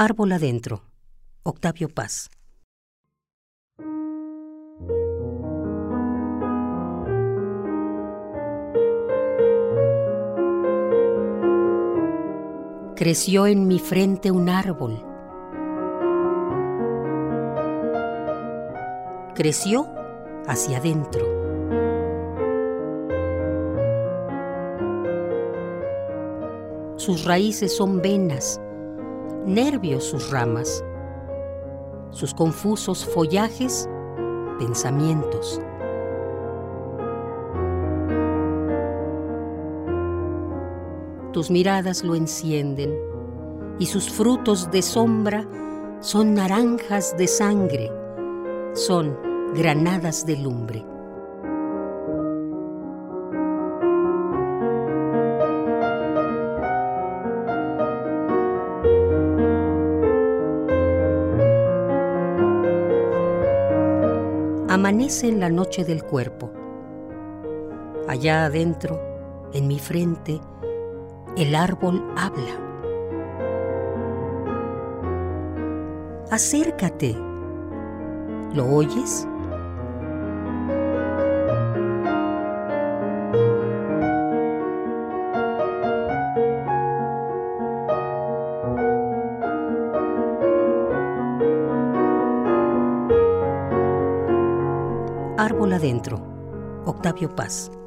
Árbol adentro. Octavio Paz. Creció en mi frente un árbol. Creció hacia adentro. Sus raíces son venas, nervios sus ramas, sus confusos follajes, pensamientos. Tus miradas lo encienden y sus frutos de sombra son naranjas de sangre, son granadas de lumbre. Amanece en la noche del cuerpo. Allá adentro, en mi frente, el árbol habla. Acércate. ¿Lo oyes? Árbol adentro. Octavio Paz.